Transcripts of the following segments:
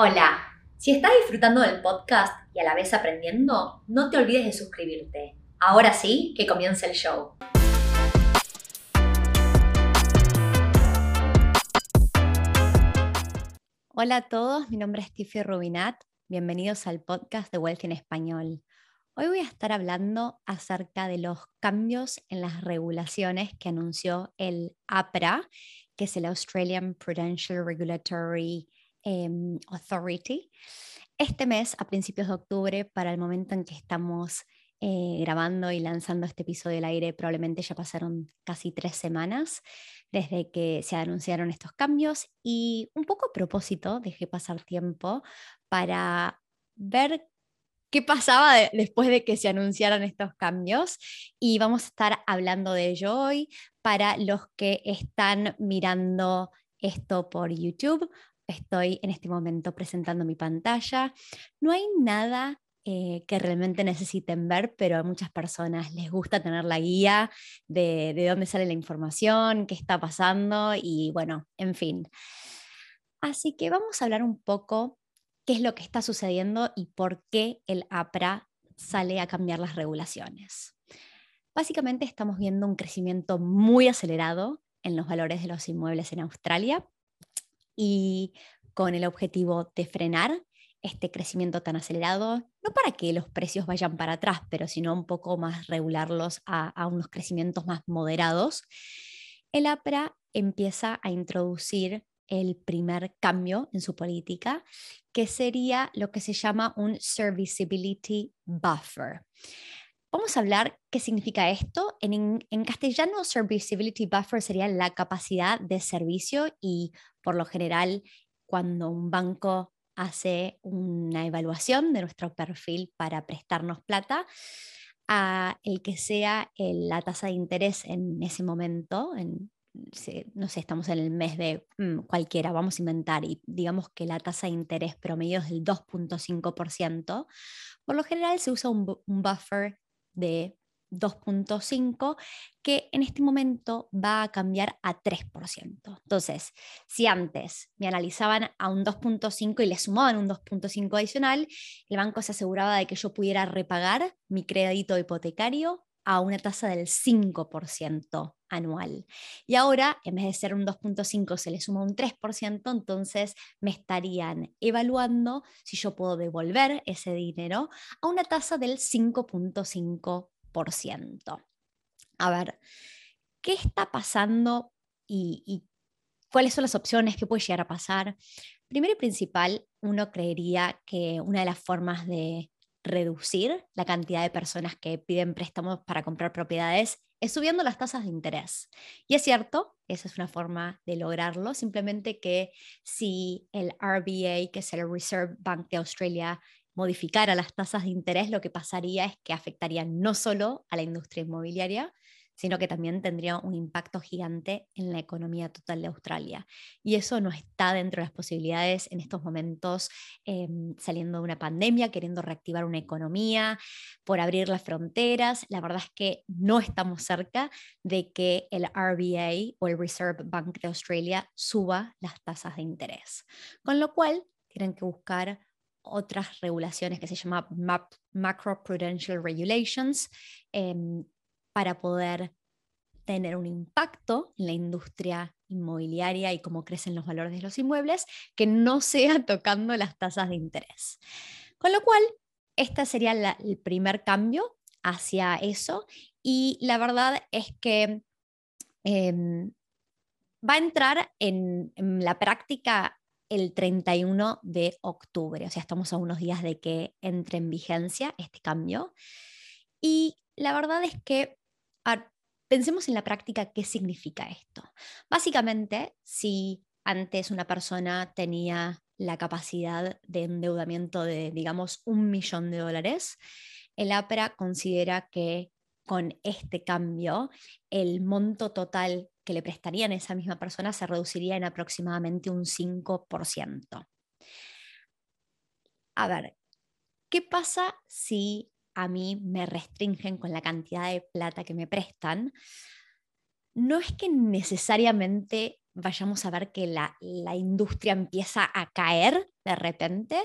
Hola, si estás disfrutando del podcast y a la vez aprendiendo, no te olvides de suscribirte. Ahora sí, que comience el show. Hola a todos, mi nombre es Tiffy Rubinat. Bienvenidos al podcast de Wealth en Español. Hoy voy a estar hablando acerca de los cambios en las regulaciones que anunció el APRA, que es el Australian Prudential Regulatory Em, Authority. Este mes, a principios de octubre, para el momento en que estamos eh, grabando y lanzando este episodio del aire, probablemente ya pasaron casi tres semanas desde que se anunciaron estos cambios y un poco a propósito dejé pasar tiempo para ver qué pasaba después de que se anunciaran estos cambios y vamos a estar hablando de ello hoy para los que están mirando esto por YouTube estoy en este momento presentando mi pantalla. No hay nada eh, que realmente necesiten ver, pero a muchas personas les gusta tener la guía de, de dónde sale la información, qué está pasando y bueno, en fin. Así que vamos a hablar un poco qué es lo que está sucediendo y por qué el APRA sale a cambiar las regulaciones. Básicamente estamos viendo un crecimiento muy acelerado en los valores de los inmuebles en Australia y con el objetivo de frenar este crecimiento tan acelerado, no para que los precios vayan para atrás, pero sino un poco más regularlos a, unos crecimientos más moderados, el APRA empieza a introducir el primer cambio en su política, que sería lo que se llama un serviceability buffer. Vamos a hablar qué significa esto. En, castellano, serviceability buffer sería la capacidad de servicio y por lo general cuando un banco hace una evaluación de nuestro perfil para prestarnos plata, a el que sea la tasa de interés en ese momento, en, no sé, estamos en el mes de mm, cualquiera, vamos a inventar, y digamos que la tasa de interés promedio es del 2.5%, por lo general se usa un buffer de 2.5, que en este momento va a cambiar a 3%. Entonces, si antes me analizaban a un 2.5 y le sumaban un 2.5 adicional, el banco se aseguraba de que yo pudiera repagar mi crédito hipotecario a una tasa del 5% anual. Y ahora, en vez de ser un 2.5, se le suma un 3%, entonces me estarían evaluando si yo puedo devolver ese dinero a una tasa del 5.5%. A ver, ¿qué está pasando y, cuáles son las opciones que puede llegar a pasar? Primero y principal, uno creería que una de las formas de reducir la cantidad de personas que piden préstamos para comprar propiedades es subiendo las tasas de interés. Y es cierto, esa es una forma de lograrlo, simplemente que si el RBA, que es el Reserve Bank de Australia, modificara las tasas de interés, lo que pasaría es que afectaría no solo a la industria inmobiliaria, sino que también tendría un impacto gigante en la economía total de Australia. Y eso no está dentro de las posibilidades en estos momentos, em, saliendo de una pandemia, queriendo reactivar una economía, por abrir las fronteras. La verdad es que no estamos cerca de que el RBA o el Reserve Bank de Australia suba las tasas de interés. Con lo cual, tienen que buscar otras regulaciones que se llaman Macro Prudential Regulations em, para poder tener un impacto en la industria inmobiliaria y cómo crecen los valores de los inmuebles, que no sea tocando las tasas de interés. Con lo cual, este sería el primer cambio hacia eso y la verdad es que em, va a entrar en, la práctica el 31 de octubre, o sea, estamos a unos días de que entre en vigencia este cambio. Y la verdad es que, pensemos en la práctica qué significa esto. Básicamente, si antes una persona tenía la capacidad de endeudamiento de, digamos, un millón de dólares, el APRA considera que con este cambio el monto total que le prestarían a esa misma persona se reduciría en aproximadamente un 5%. A ver, ¿qué pasa si a mí me restringen con la cantidad de plata que me prestan? No es que necesariamente vayamos a ver que la, industria empieza a caer de repente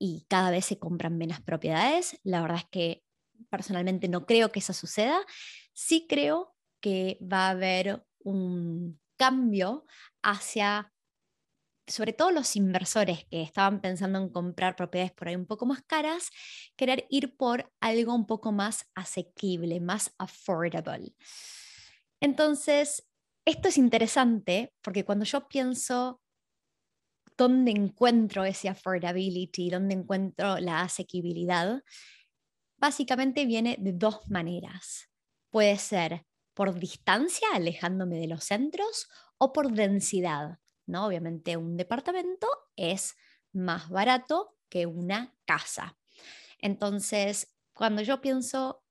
y cada vez se compran menos propiedades. La verdad es que personalmente no creo que eso suceda. Sí creo que va a haber un cambio hacia, sobre todo los inversores que estaban pensando en comprar propiedades por ahí un poco más caras, querer ir por algo un poco más asequible, más affordable. Entonces, esto es interesante porque cuando yo pienso dónde encuentro ese affordability, dónde encuentro la asequibilidad, básicamente viene de dos maneras. Puede ser por distancia, alejándome de los centros, o por densidad. Obviamente un departamento es más barato que una casa. Entonces, cuando yo pienso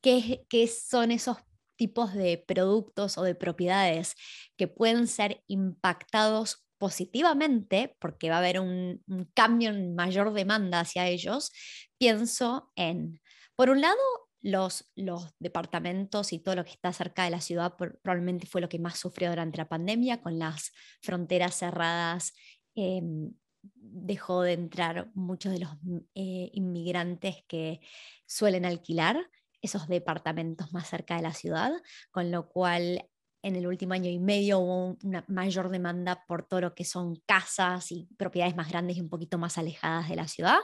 qué son esos tipos de productos o de propiedades que pueden ser impactados positivamente, porque va a haber un, cambio en mayor demanda hacia ellos, pienso en, por un lado, los, departamentos y todo lo que está cerca de la ciudad probablemente fue lo que más sufrió durante la pandemia, con las fronteras cerradas. Em, dejó de entrar muchos de los eh, inmigrantes que suelen alquilar esos departamentos más cerca de la ciudad, con lo cual en el último año y medio hubo una mayor demanda por todo lo que son casas y propiedades más grandes y un poquito más alejadas de la ciudad.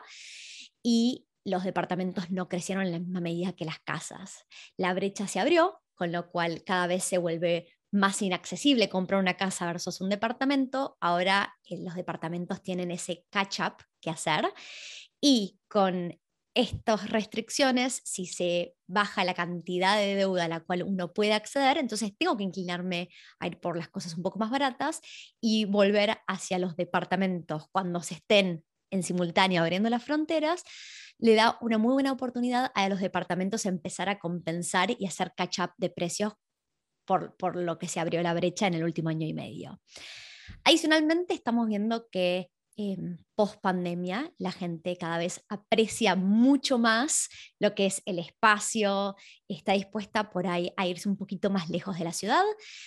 Y los departamentos no crecieron en la misma medida que las casas. La brecha se abrió, con lo cual cada vez se vuelve más inaccesible comprar una casa versus un departamento. Ahora eh, los departamentos tienen ese catch-up que hacer y con estas restricciones, si se baja la cantidad de deuda a la cual uno puede acceder, entonces tengo que inclinarme a ir por las cosas un poco más baratas y volver hacia los departamentos cuando se estén en simultáneo abriendo las fronteras, le da una muy buena oportunidad a los departamentos empezar a compensar y hacer catch-up de precios por, por lo que se abrió la brecha en el último año y medio. Adicionalmente, estamos viendo que eh, post pandemia, la gente cada vez aprecia mucho más lo que es el espacio, está dispuesta por ahí a irse un poquito más lejos de la ciudad.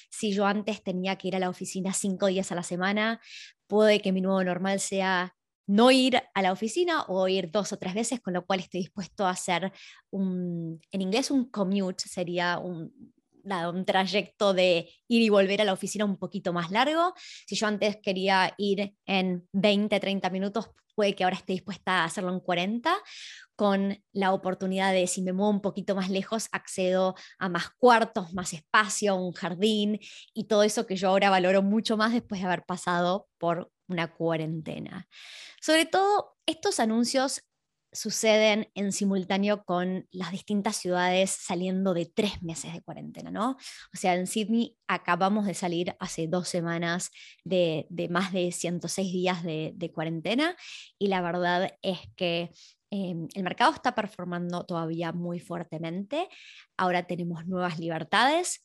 Si yo antes tenía que ir a la oficina cinco días a la semana, puede que mi nuevo normal sea no ir a la oficina o ir dos o tres veces, con lo cual estoy dispuesto a hacer un, en inglés un commute, sería un, un trayecto de ir y volver a la oficina un poquito más largo. Si yo antes quería ir en 20, 30 minutos, puede que ahora esté dispuesta a hacerlo en 40, con la oportunidad de, si me muevo un poquito más lejos, accedo a más cuartos, más espacio, un jardín y todo eso que yo ahora valoro mucho más después de haber pasado por una cuarentena. Sobre todo, estos anuncios suceden en simultáneo con las distintas ciudades saliendo de tres meses de cuarentena, ¿no? O sea, en Sydney acabamos de salir hace dos semanas de, más de 106 días de, cuarentena y la verdad es que em, el mercado está performando todavía muy fuertemente. Ahora tenemos nuevas libertades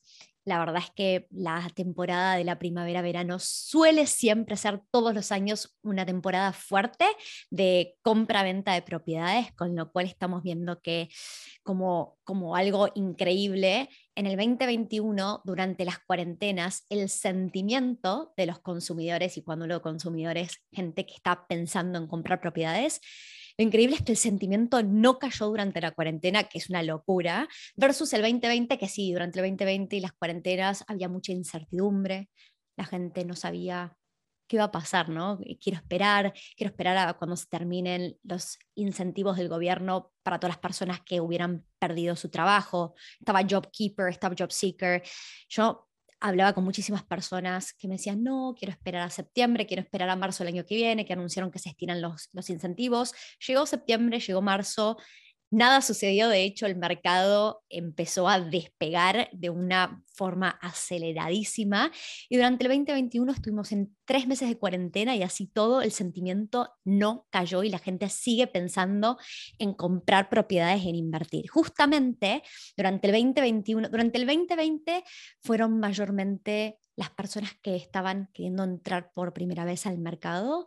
la verdad es que la temporada de la primavera-verano suele siempre ser todos los años una temporada fuerte de compra-venta de propiedades, con lo cual estamos viendo que como, como algo increíble, en el 2021, durante las cuarentenas, el sentimiento de los consumidores, y cuando lo consumidores, gente que está pensando en comprar propiedades, lo increíble es que el sentimiento no cayó durante la cuarentena, que es una locura, versus el 2020, que sí, durante el 2020 y las cuarentenas había mucha incertidumbre, la gente no sabía qué va a pasar, ¿no? Quiero esperar, quiero esperar a cuando se terminen los incentivos del gobierno para todas las personas que hubieran perdido su trabajo. Estaba JobKeeper, estaba JobSeeker. Yo hablaba con muchísimas personas que me decían, no, quiero esperar a septiembre, quiero esperar a marzo del año que viene, que anunciaron que se estiran los, los incentivos. Llegó septiembre, llegó marzo, Nada sucedió, de hecho el mercado empezó a despegar de una forma aceleradísima y durante el 2021 estuvimos en tres meses de cuarentena y así todo el sentimiento no cayó y la gente sigue pensando en comprar propiedades, en invertir. Justamente durante el 2021, durante el 2020 fueron mayormente las personas que estaban queriendo entrar por primera vez al mercado,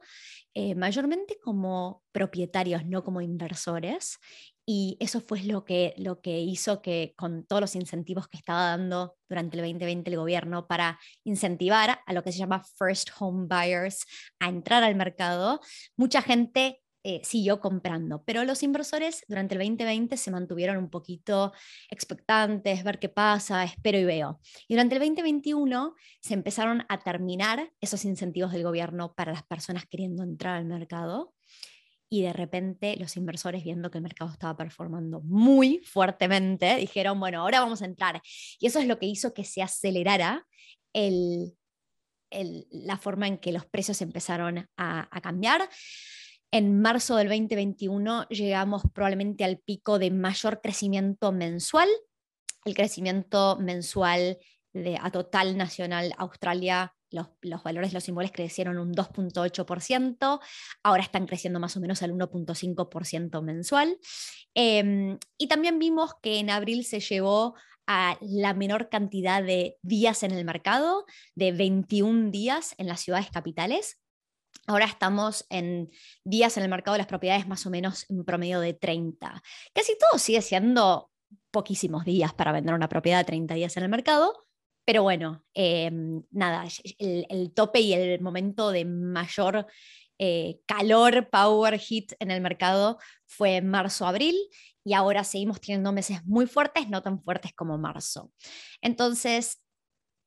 eh, mayormente como propietarios, no como inversores, y eso fue lo que, lo que hizo que con todos los incentivos que estaba dando durante el 2020 el gobierno para incentivar a lo que se llama first home buyers a entrar al mercado, mucha gente eh, siguió comprando. Pero los inversores durante el 2020 se mantuvieron un poquito expectantes, ver qué pasa, espero y veo. Y durante el 2021 se empezaron a terminar esos incentivos del gobierno para las personas queriendo entrar al mercado y de repente los inversores viendo que el mercado estaba performando muy fuertemente, dijeron, bueno, ahora vamos a entrar. Y eso es lo que hizo que se acelerara el, la forma en que los precios empezaron a, cambiar. En marzo del 2021 llegamos probablemente al pico de mayor crecimiento mensual. El crecimiento mensual de, a total nacional Australia los, valores de los símbolos crecieron un 2.8%, ahora están creciendo más o menos al 1.5% mensual. Em, y también vimos que en abril se llevó a la menor cantidad de días en el mercado, de 21 días en las ciudades capitales. Ahora estamos en días en el mercado de las propiedades más o menos en promedio de 30. Casi todo sigue siendo poquísimos días para vender una propiedad de 30 días en el mercado, pero bueno, em, nada, el, tope y el momento de mayor eh, calor, power, hit en el mercado fue marzo-abril y ahora seguimos teniendo meses muy fuertes, no tan fuertes como marzo. Entonces,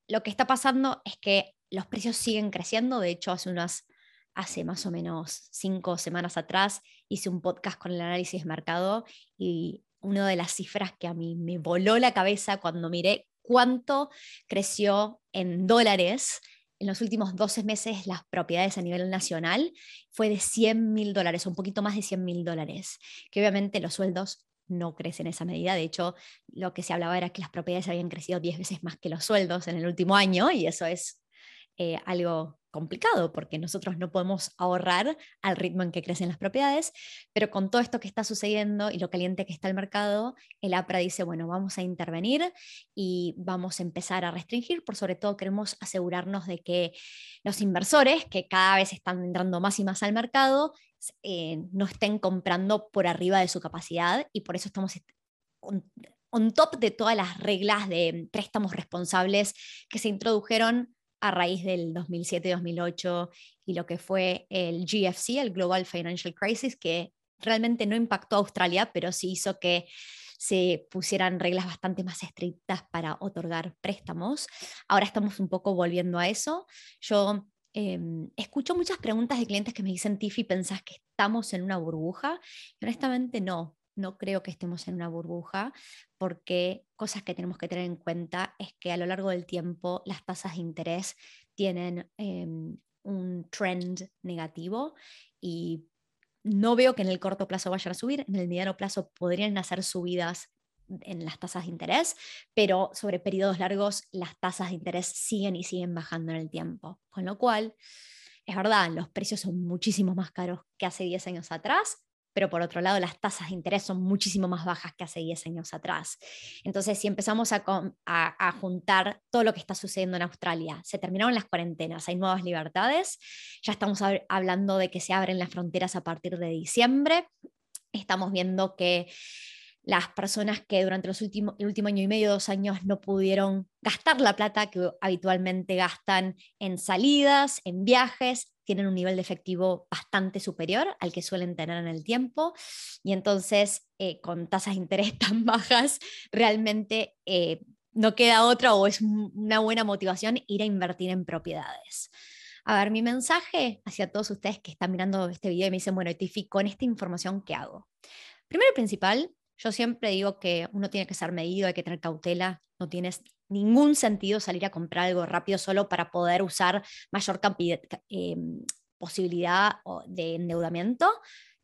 lo que está pasando es que los precios siguen creciendo, de hecho, hace unas hace más o menos cinco semanas atrás hice un podcast con el análisis de mercado y una de las cifras que a mí me voló la cabeza cuando miré cuánto creció en dólares en los últimos 12 meses las propiedades a nivel nacional fue de 100 mil dólares, un poquito más de 100 mil dólares, que obviamente los sueldos no crecen en esa medida. De hecho, lo que se hablaba era que las propiedades habían crecido 10 veces más que los sueldos en el último año y eso es eh, algo complicado porque nosotros no podemos ahorrar al ritmo en que crecen las propiedades, pero con todo esto que está sucediendo y lo caliente que está el mercado, el APRA dice, bueno, vamos a intervenir y vamos a empezar a restringir, por sobre todo queremos asegurarnos de que los inversores, que cada vez están entrando más y más al mercado, eh, no estén comprando por arriba de su capacidad y por eso estamos on top de todas las reglas de préstamos responsables que se introdujeron a raíz del 2007-2008 y lo que fue el GFC, el Global Financial Crisis, que realmente no impactó a Australia, pero sí hizo que se pusieran reglas bastante más estrictas para otorgar préstamos. Ahora estamos un poco volviendo a eso. Yo em, escucho muchas preguntas de clientes que me dicen, Tiffy, ¿pensás que estamos en una burbuja? Honestamente no no creo que estemos en una burbuja, porque cosas que tenemos que tener en cuenta es que a lo largo del tiempo las tasas de interés tienen em, un trend negativo y no veo que en el corto plazo vayan a subir, en el mediano plazo podrían hacer subidas en las tasas de interés, pero sobre periodos largos las tasas de interés siguen y siguen bajando en el tiempo. Con lo cual, es verdad, los precios son muchísimo más caros que hace 10 años atrás, pero por otro lado las tasas de interés son muchísimo más bajas que hace 10 años atrás. Entonces, si empezamos a, a, juntar todo lo que está sucediendo en Australia, se terminaron las cuarentenas, hay nuevas libertades, ya estamos hablando de que se abren las fronteras a partir de diciembre, estamos viendo que las personas que durante los últimos, el último año y medio, dos años, no pudieron gastar la plata que habitualmente gastan en salidas, en viajes, tienen un nivel de efectivo bastante superior al que suelen tener en el tiempo. Y entonces, eh, con tasas de interés tan bajas, realmente eh, no queda otra o es una buena motivación ir a invertir en propiedades. A ver, mi mensaje hacia todos ustedes que están mirando este video y me dicen, bueno, Tiffy, con esta información, ¿qué hago? Primero y principal, yo siempre digo que uno tiene que ser medido, hay que tener cautela, no tienes ningún sentido salir a comprar algo rápido solo para poder usar mayor eh, posibilidad de endeudamiento.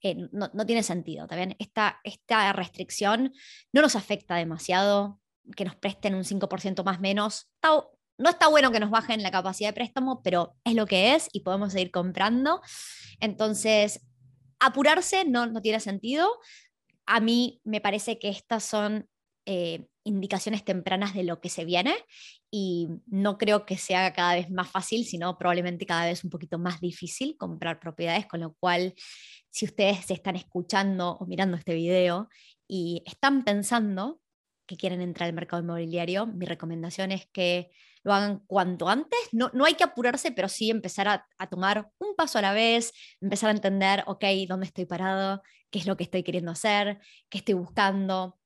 Eh, no, tiene sentido. También esta, esta restricción no nos afecta demasiado, que nos presten un 5% más menos. no está bueno que nos bajen la capacidad de préstamo, pero es lo que es y podemos seguir comprando. Entonces, apurarse no, no tiene sentido a mí me parece que estas son eh, indicaciones tempranas de lo que se viene y no creo que sea cada vez más fácil, sino probablemente cada vez un poquito más difícil comprar propiedades, con lo cual si ustedes se están escuchando o mirando este video y están pensando que quieren entrar al mercado inmobiliario, mi recomendación es que lo hagan cuanto antes. No, no hay que apurarse, pero sí empezar a, a, tomar un paso a la vez, empezar a entender, ok, dónde estoy parado, qué es lo que estoy queriendo hacer, qué estoy buscando,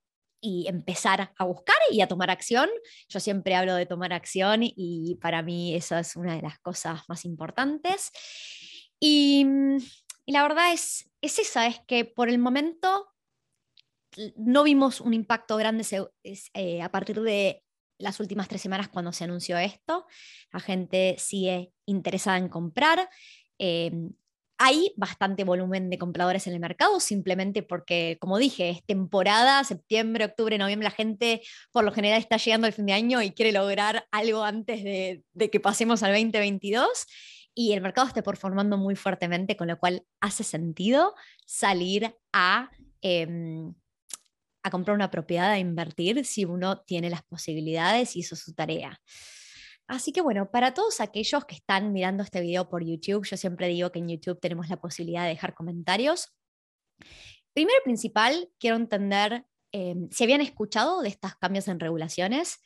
y empezar a buscar y a tomar acción. Yo siempre hablo de tomar acción y para mí eso es una de las cosas más importantes. Y, y la verdad es, es esa, es que por el momento no vimos un impacto grande eh, a partir de las últimas tres semanas cuando se anunció esto. La gente sigue interesada en comprar. Eh, hay bastante volumen de compradores en el mercado, simplemente porque, como dije, es temporada, septiembre, octubre, noviembre, la gente por lo general está llegando al fin de año y quiere lograr algo antes de, que pasemos al 2022 y el mercado está performando muy fuertemente, con lo cual hace sentido salir a, em, a comprar una propiedad, a invertir si uno tiene las posibilidades y hizo su tarea. Así que bueno, para todos aquellos que están mirando este video por YouTube, yo siempre digo que en YouTube tenemos la posibilidad de dejar comentarios. Primero y principal, quiero entender em, si habían escuchado de estos cambios en regulaciones.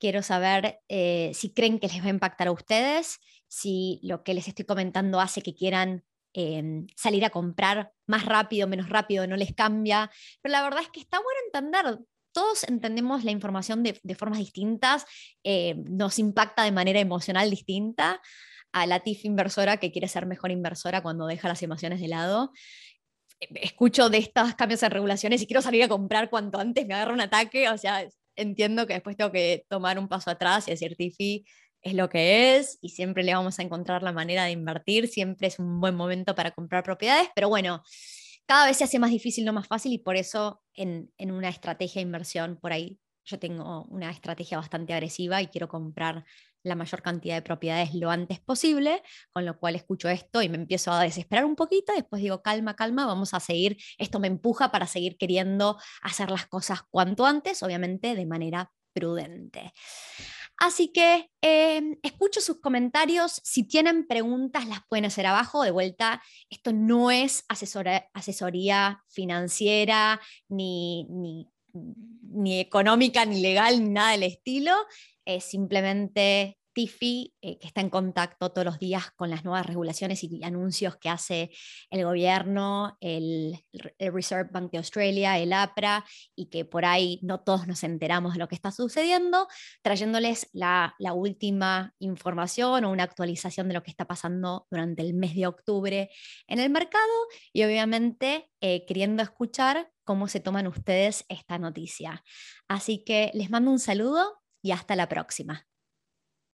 Quiero saber eh, si creen que les va a impactar a ustedes, si lo que les estoy comentando hace que quieran em, salir a comprar más rápido, menos rápido, no les cambia. Pero la verdad es que está bueno entender todos entendemos la información de, formas distintas, eh, nos impacta de manera emocional distinta a la TIF inversora que quiere ser mejor inversora cuando deja las emociones de lado. Eh, escucho de estos cambios en regulaciones y quiero salir a comprar cuanto antes me agarra un ataque, o sea, entiendo que después tengo que tomar un paso atrás y decir, Tifi, es lo que es y siempre le vamos a encontrar la manera de invertir, siempre es un buen momento para comprar propiedades, pero bueno, cada vez se hace más difícil, no más fácil, y por eso en, una estrategia de inversión, por ahí yo tengo una estrategia bastante agresiva y quiero comprar la mayor cantidad de propiedades lo antes posible, con lo cual escucho esto y me empiezo a desesperar un poquito, después digo, calma, calma, vamos a seguir, esto me empuja para seguir queriendo hacer las cosas cuanto antes, obviamente de manera prudente. Así que em, escucho sus comentarios. Si tienen preguntas, las pueden hacer abajo. De vuelta, esto no es asesoría financiera, ni, ni, ni, económica, ni legal, ni nada del estilo. Es simplemente Tiffy, eh, que está en contacto todos los días con las nuevas regulaciones y anuncios que hace el gobierno, el, Reserve Bank de Australia, el APRA, y que por ahí no todos nos enteramos de lo que está sucediendo, trayéndoles la, última información o una actualización de lo que está pasando durante el mes de octubre en el mercado y obviamente eh, queriendo escuchar cómo se toman ustedes esta noticia. Así que les mando un saludo y hasta la próxima.